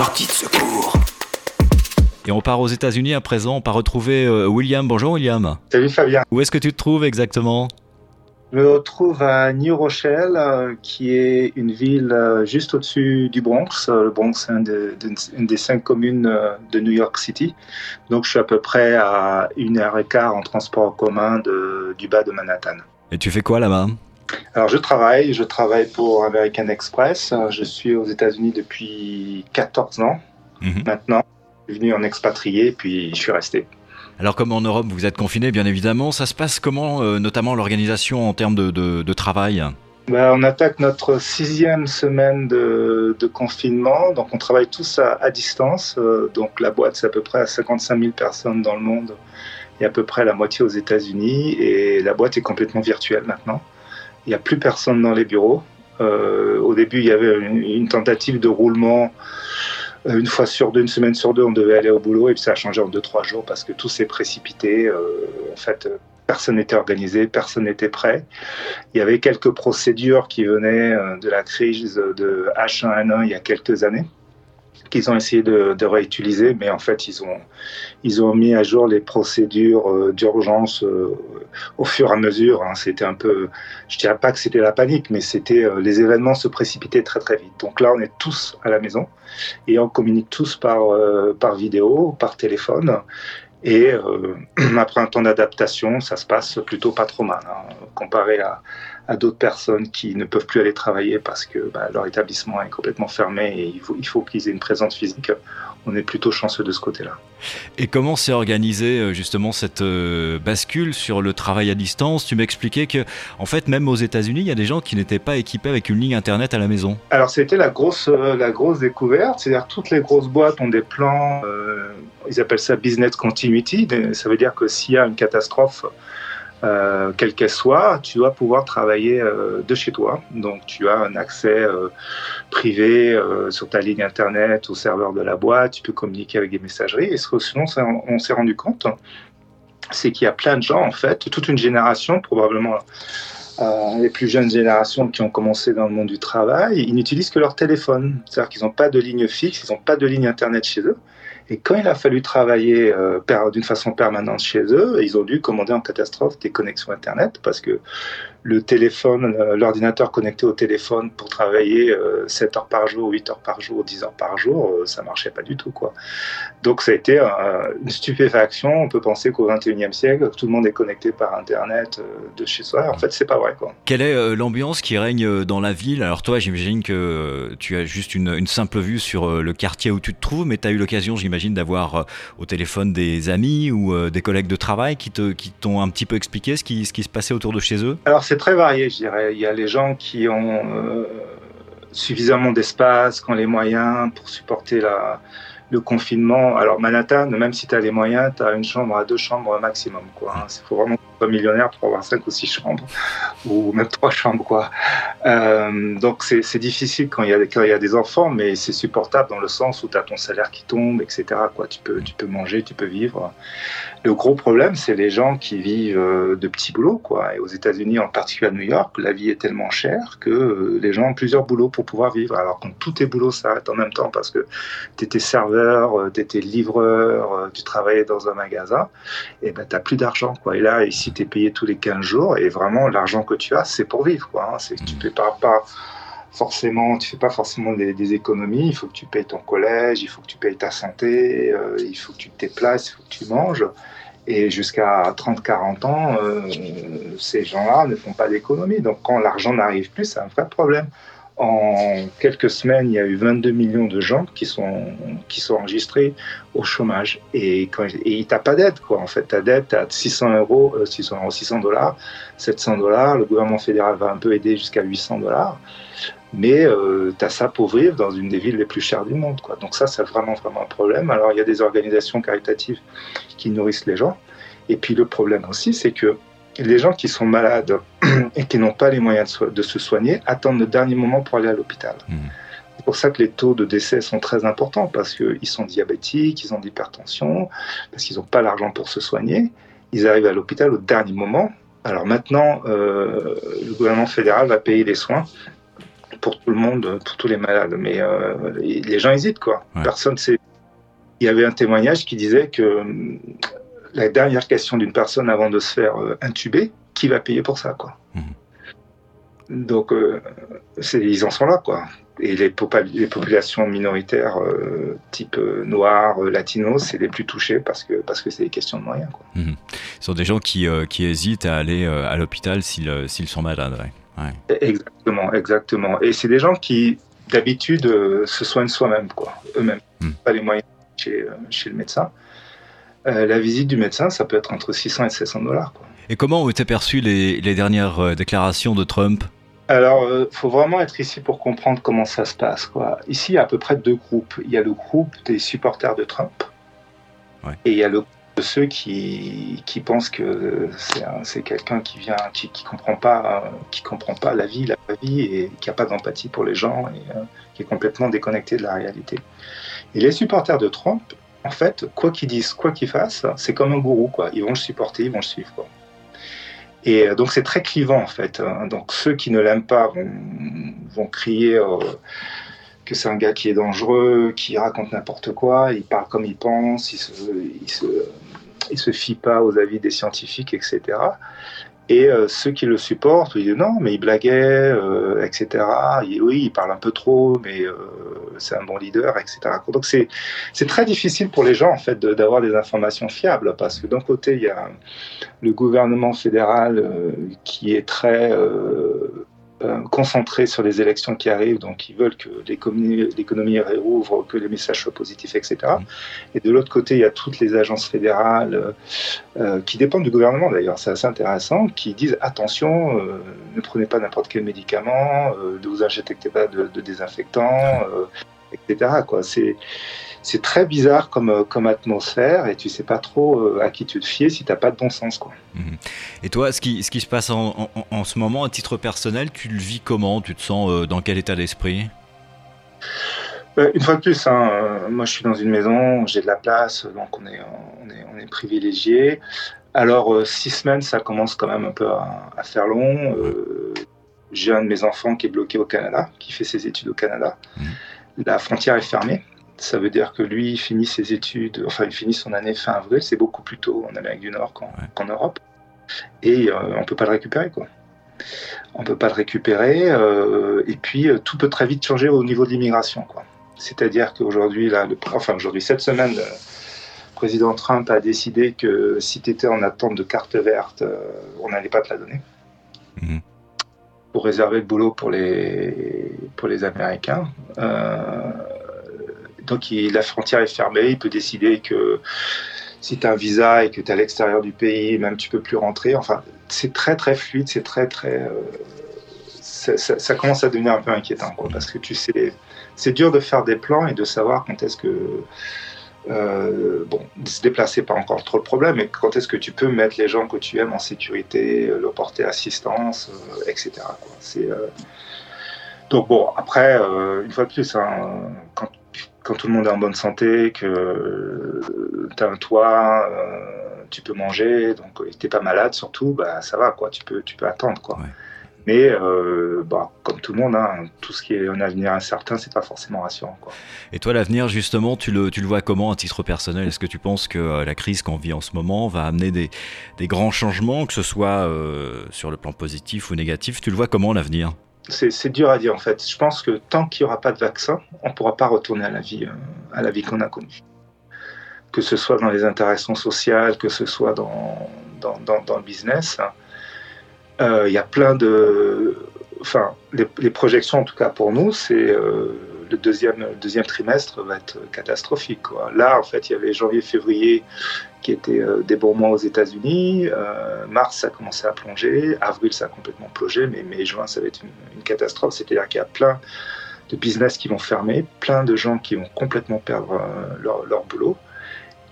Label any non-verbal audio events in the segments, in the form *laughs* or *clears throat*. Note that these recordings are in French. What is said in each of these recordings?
Sortie de secours. Et on part aux États-Unis à présent. On part retrouver euh, William. Bonjour William. Salut Fabien. Où est-ce que tu te trouves exactement? Je me retrouve à New Rochelle, euh, qui est une ville euh, juste au-dessus du Bronx. Le Bronx est de- une des cinq communes de New York City. Donc je suis à peu près à une heure et quart en transport en commun de- du bas de Manhattan. Et tu fais quoi là-bas? Alors je travaille, je travaille pour American Express. Je suis aux États-Unis depuis 14 ans Mhm. maintenant. Je suis venu en expatrié, puis je suis resté. Alors comme en Europe vous êtes confiné bien évidemment, ça se passe comment euh, notamment l'organisation en termes de, de- de travail? Ben, on attaque notre sixième semaine de, de confinement, donc on travaille tous à, à distance. Euh, donc la boîte, c'est à peu près à 55 000 personnes dans le monde et à peu près la moitié aux États-Unis. Et la boîte est complètement virtuelle maintenant. Il n'y a plus personne dans les bureaux. Euh, au début, il y avait une, tentative de roulement. Euh, Une fois sur deux, une semaine sur deux, on devait aller au boulot et puis ça a changé en deux, trois jours parce que tout s'est précipité. Euh, en fait, euh, personne n'était organisé, personne n'était prêt. Il y avait quelques procédures qui venaient euh, de la crise de H1N1 il y a quelques années qu'ils ont essayé de, réutiliser, mais en fait, ils ont, mis à jour les procédures euh, d'urgence euh, au fur et à mesure. hein. C'était un peu, je dirais pas que c'était la panique, mais c'était euh, les événements se précipitaient très très vite. Donc là, on est tous à la maison et on communique tous par, vidéo, par téléphone. Et *clears throat* après un temps d'adaptation, ça se passe plutôt pas trop mal, hein, comparé à, à d'autres personnes qui ne peuvent plus aller travailler parce que bah, leur établissement est complètement fermé et il faut, il faut qu'ils aient une présence physique. On est plutôt chanceux de ce côté-là. Et comment s'est organisée euh, justement cette euh, bascule sur le travail à distance? Tu m'expliquais que en fait même aux États-Unis il y a des gens qui n'étaient pas équipés avec une ligne internet à la maison. Alors c'était la grosse, euh, la grosse découverte, c'est-à-dire toutes les grosses boîtes ont des plans, euh, ils appellent ça business continuity, ça veut dire que s'il y a une catastrophe, euh, quelle qu'elle soit, tu dois pouvoir travailler euh, de chez toi. Donc tu as un accès euh, privé sur ta ligne internet au serveur de la boîte, tu peux communiquer avec des messageries. Et ce que sinon on s'est rendu compte, c'est qu'il y a plein de gens en fait, toute une génération probablement les plus jeunes générations qui ont commencé dans le monde du travail, ils n'utilisent que leur téléphone. C'est-à-dire qu'ils n'ont pas de ligne fixe, ils n'ont pas de ligne Internet chez eux. Et quand il a fallu travailler euh, d'une façon permanente chez eux, ils ont dû commander en catastrophe des connexions Internet parce que le téléphone, l'ordinateur connecté au téléphone pour travailler euh, 7 heures par jour, 8 heures par jour, 10 heures par jour, euh, ça marchait pas du tout. quoi. Donc ça a été euh, une stupéfaction. On peut penser qu'au 21e siècle, tout le monde est connecté par Internet euh, de chez soi. En fait, c'est pas vrai. quoi. Quelle est l'ambiance qui règne dans la ville? Alors toi j'imagine que tu as juste une, une simple vue sur le quartier où tu te trouves, mais tu as eu l'occasion j'imagine d'avoir euh, au téléphone des amis ou euh, des collègues de travail qui te qui t'ont un petit peu expliqué ce qui, ce qui se passait autour de chez eux? Alors c'est très varié, je dirais. Il y a les gens qui ont euh, suffisamment d'espace, qui ont les moyens pour supporter la, le confinement. Alors Manhattan, même si tu as les moyens, tu as une chambre à deux chambres maximum. Il faut vraiment être millionnaire pour avoir cinq ou six chambres, ou même trois chambres. Quoi. Euh, donc c'est difficile quand il, y a, des enfants, mais c'est supportable dans le sens où tu as ton salaire qui tombe, etc. Quoi. Tu, peux, manger, tu peux vivre. Le gros problème, c'est les gens qui vivent euh, de petits boulots. Quoi. Et aux États-Unis, en particulier à New York, la vie est tellement chère que euh, les gens ont plusieurs boulots pour pouvoir vivre. Alors quand tous tes boulots s'arrêtent en même temps parce que tu étais serveur, tu étais livreur, euh, tu travaillais dans un magasin, et ben tu n'as plus d'argent. Et là, ici, tu es payé tous les 15 jours et vraiment, l'argent que tu as, c'est pour vivre. Hein. Tu ne pas, forcément, tu fais pas forcément des, économies. Il faut que tu payes ton collège, il faut que tu payes ta santé, euh, il faut que tu te déplaces, il faut que tu manges. Et jusqu'à 30-40 ans, euh, ces gens-là ne font pas d'économies. Donc quand l'argent n'arrive plus, c'est un vrai problème. En quelques semaines, il y a eu 22 millions de gens qui sont, qui sont enregistrés au chômage. Et, quand, et pas d'aide, quoi. En fait, ta dette, tu as 600 euros, euh, 600 euros, 600 dollars, 700 dollars. Le gouvernement fédéral va un peu aider jusqu'à 800 dollars. Mais euh, tu as ça pour vivre dans une des villes les plus chères du monde. Quoi. Donc ça, c'est vraiment, vraiment un problème. Alors, il y a des organisations caritatives qui nourrissent les gens. Et puis, le problème aussi, c'est que les gens qui sont malades *clears throat* et qui n'ont pas les moyens de, so de, se soigner attendent le dernier moment pour aller à l'hôpital. Mmh. C'est pour ça que les taux de décès sont très importants, parce qu'ils sont diabétiques, ils ont de l'hypertension, parce qu'ils n'ont pas l'argent pour se soigner. Ils arrivent à l'hôpital au dernier moment. Alors maintenant, euh, le gouvernement fédéral va payer les soins pour tout le monde, pour tous les malades. Mais les gens hésitent, quoi. Personne sait. Il y avait un témoignage qui disait que la dernière question d'une personne avant de se faire intuber, qui va payer pour ça, quoi. Mhm. Donc, ils en sont là, quoi et les, les, populations minoritaires euh, type euh, noir, euh, latino, c'est les plus touchés parce que parce que c'est des questions de moyens. Quoi. Mhm. Ce sont des gens qui, qui hésitent à aller à l'hôpital s'ils sont malades. Exactement, exactement. Et c'est des gens qui d'habitude se soignent soi-même, quoi, eux-mêmes, mhm. pas les moyens chez, chez le médecin. La visite du médecin, ça peut être entre 600 et 700 dollars. Et comment ont été perçues les, les dernières déclarations de Trump? Alors, il euh, faut vraiment être ici pour comprendre comment ça se passe. Quoi. Ici, il y a à peu près deux groupes. Il y a le groupe des supporters de Trump et il y a le groupe de ceux qui, qui pensent que c'est quelqu'un qui vient, qui, qui comprend pas, qui comprend pas la vie, la vie et qui a pas d'empathie pour les gens et euh, qui est complètement déconnecté de la réalité. Et les supporters de Trump, en fait, quoi qu'ils disent, quoi qu'ils fassent, c'est comme un gourou, quoi. Ils vont le supporter, ils vont le suivre, quoi. Et euh, donc c'est très clivant en fait. Hein. Donc ceux qui ne l'aiment pas vont, crier euh, que c'est un gars qui est dangereux, qui raconte n'importe quoi, il parle comme il pense, il se, il se, il se fie pas aux avis des scientifiques, etc. Et euh, ceux qui le supportent, ils disent non, mais il blaguait, euh, etc. oui, il parle un peu trop, mais euh, c'est un bon leader, etc. Donc c'est c'est très difficile pour les gens en fait d'avoir des informations fiables parce que d'un côté il y a le gouvernement fédéral qui est très euh, concentrés sur les élections qui arrivent, donc ils veulent que l'économie réouvre, que les messages soient positifs, etc. Mm. Et de l'autre côté, il y a toutes les agences fédérales euh, euh, qui dépendent du gouvernement d'ailleurs, c'est assez intéressant, qui disent attention, ne prenez pas n'importe quel médicament, ne vous injectez pas de, de désinfectants, etc. Quoi. C'est c'est très bizarre comme, euh, comme atmosphère et tu sais pas trop euh, à qui tu te fies si tu n'as pas de bon sens. Quoi. Mhm. Et toi, ce qui, ce qui se passe en, en, ce moment, à titre personnel, tu le vis comment? Tu te sens euh, dans quel état d'esprit? Une fois de plus, hein, moi je suis dans une maison, j'ai de la place, donc on est, on est, on est privilégié. Alors, six semaines, ça commence quand même un peu à, faire long. j'ai un de mes enfants qui est bloqué au Canada, qui fait ses études au Canada. Mhm. La frontière est fermée. Ça veut dire que lui, il finit ses études, enfin, il finit son année fin avril, c'est beaucoup plus tôt en Amérique du Nord qu'en Europe. Et euh, on ne peut pas le récupérer, quoi. On ne peut pas le récupérer. Euh, et puis, euh, tout peut très vite changer au niveau de l'immigration, quoi. C'est-à-dire qu'aujourd'hui, là, enfin, aujourd'hui, cette semaine, le président Trump a décidé que si tu étais en attente de carte verte, on n'allait pas te la donner. Mhm. Réserver le boulot pour les, pour les Américains. Donc la frontière est fermée, il peut décider que si tu as un visa et que tu es à l'extérieur du pays, même tu peux plus rentrer. Enfin, c'est très très fluide, c'est très très. Euh, ça, commence à devenir un peu inquiétant, quoi, parce que tu sais, c'est dur de faire des plans et de savoir quand est-ce que. Euh, bon, se déplacer, pas encore trop le problème, mais quand est-ce que tu peux mettre les gens que tu aimes en sécurité, leur porter assistance, euh, etc. Donc bon, après, une fois de plus, hein, quand tout le monde est en bonne santé, que tu as un toit, euh, tu peux manger, donc tu n'es pas malade surtout, bah, ça va, quoi, tu peux, tu peux attendre. Quoi. Mais euh, bah, comme tout le monde, hein, tout ce qui est un avenir incertain, c'est pas forcément rassurant. Quoi. Et toi, l'avenir, justement, tu le, tu le vois comment à titre personnel? Est-ce que tu penses que euh, la crise qu'on vit en ce moment va amener des, des grands changements, que ce soit sur le plan positif ou négatif? Tu le vois comment l'avenir? C'est dur à dire en fait. Je pense que tant qu'il n'y aura pas de vaccin, on ne pourra pas retourner à la vie, euh, à la vie qu'on a connue. Que ce soit dans les interactions sociales, que ce soit dans, dans, dans, le business. Euh, il y a plein de. Enfin, les, projections, en tout cas pour nous, c'est euh, le deuxième, deuxième trimestre va être catastrophique. Là, en fait, il y avait janvier-février qui étaient euh, des bons mois aux États-Unis. Euh, mars, ça a commencé à plonger. Avril, ça a complètement plongé. Mais mai, juin, ça va être une, catastrophe. C'est-à-dire qu'il y a plein de business qui vont fermer, plein de gens qui vont complètement perdre euh, leur, leur, boulot.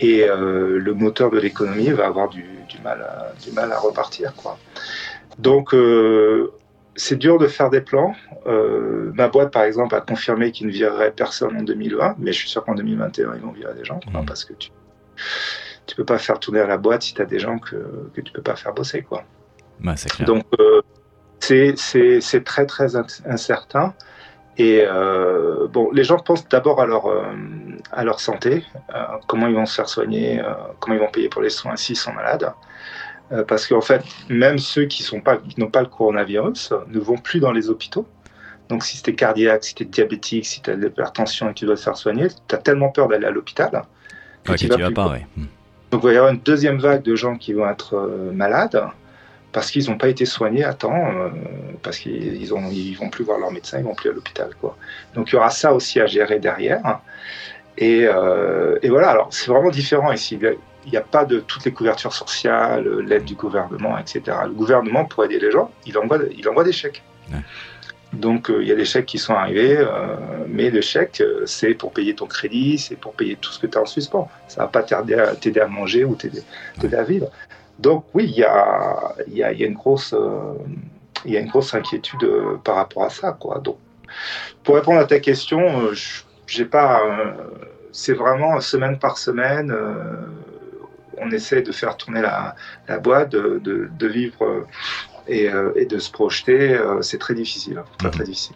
Et le moteur de l'économie va avoir du, du, mal à, du mal à repartir. Quoi. Donc, c'est dur de faire des plans. Euh, ma boîte, par exemple, a confirmé qu'il ne virerait personne en 2020, mais je suis sûr qu'en 2021, ils vont virer des gens, mmh. parce que tu tu peux pas faire tourner à la boîte si tu as des gens que, que tu peux pas faire bosser. Quoi. clair. Donc, euh, c'est très, très incertain. Et bon, les gens pensent d'abord à leur à leur santé, comment ils vont se faire soigner, comment ils vont payer pour les soins s'ils sont malades. Parce qu'en fait, même ceux qui n'ont pas, pas le coronavirus ne vont plus dans les hôpitaux. Donc si tu es cardiaque, si tu es diabétique, si tu as de l'hypertension et que tu dois te faire soigner, tu as tellement peur d'aller à l'hôpital que tu vas, pas. Hmm. Donc il va y avoir une deuxième vague de gens qui vont être euh, malades parce qu'ils n'ont pas été soignés à temps, euh, parce qu'ils ne ils vont plus voir leur médecin, ils vont plus à l'hôpital. Quoi. Donc il y aura ça aussi à gérer derrière. Et, euh, et voilà, alors c'est vraiment différent ici. Il n'y a pas de toutes les couvertures sociales, l'aide du gouvernement, etc. Le gouvernement, pour aider les gens, il envoie, il envoie des chèques. Donc euh, il y a des chèques qui sont arrivés, euh, mais le chèque, euh, c'est pour payer ton crédit, c'est pour payer tout ce que tu as en suspens. Ça ne va pas t'aider à, à, manger ou t'aider à vivre. Donc oui, il y a, y, a, y a, une grosse, il y a une grosse inquiétude par rapport à ça. Quoi. Donc, pour répondre à ta question, j'ai pas, c'est vraiment semaine par semaine on essaie de faire tourner la, la boîte, de, de, de vivre euh, et, de se projeter, euh, c'est très difficile, hein. très, très mhm. difficile.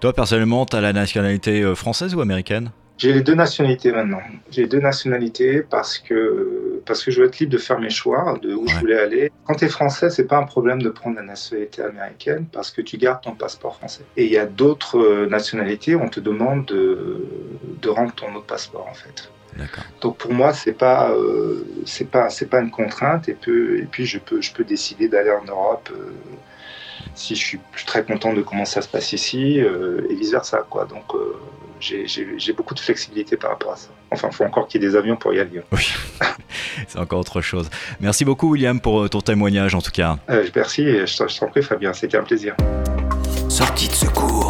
Toi, personnellement, tu as la nationalité euh, française ou américaine? J'ai les deux nationalités maintenant. J'ai les deux nationalités parce que, parce que je veux être libre de faire mes choix, de où je voulais aller. Quand tu es français, c'est pas un problème de prendre la nationalité américaine parce que tu gardes ton passeport français. Et il y a d'autres nationalités, on te demande de, de rendre ton autre passeport en fait. Donc pour moi, c'est pas euh, c'est pas c'est pas une contrainte et, peu, et puis je peux je peux décider d'aller en Europe euh, si je suis très content de comment ça se passe ici euh, et vice versa quoi. Donc j'ai beaucoup de flexibilité par rapport à ça. Enfin, il faut encore qu'il y ait des avions pour y aller. Oui, *laughs* c'est encore autre chose. Merci beaucoup William pour ton témoignage en tout cas. merci, je t'en prie Fabien, c'était un plaisir. Sortie de secours.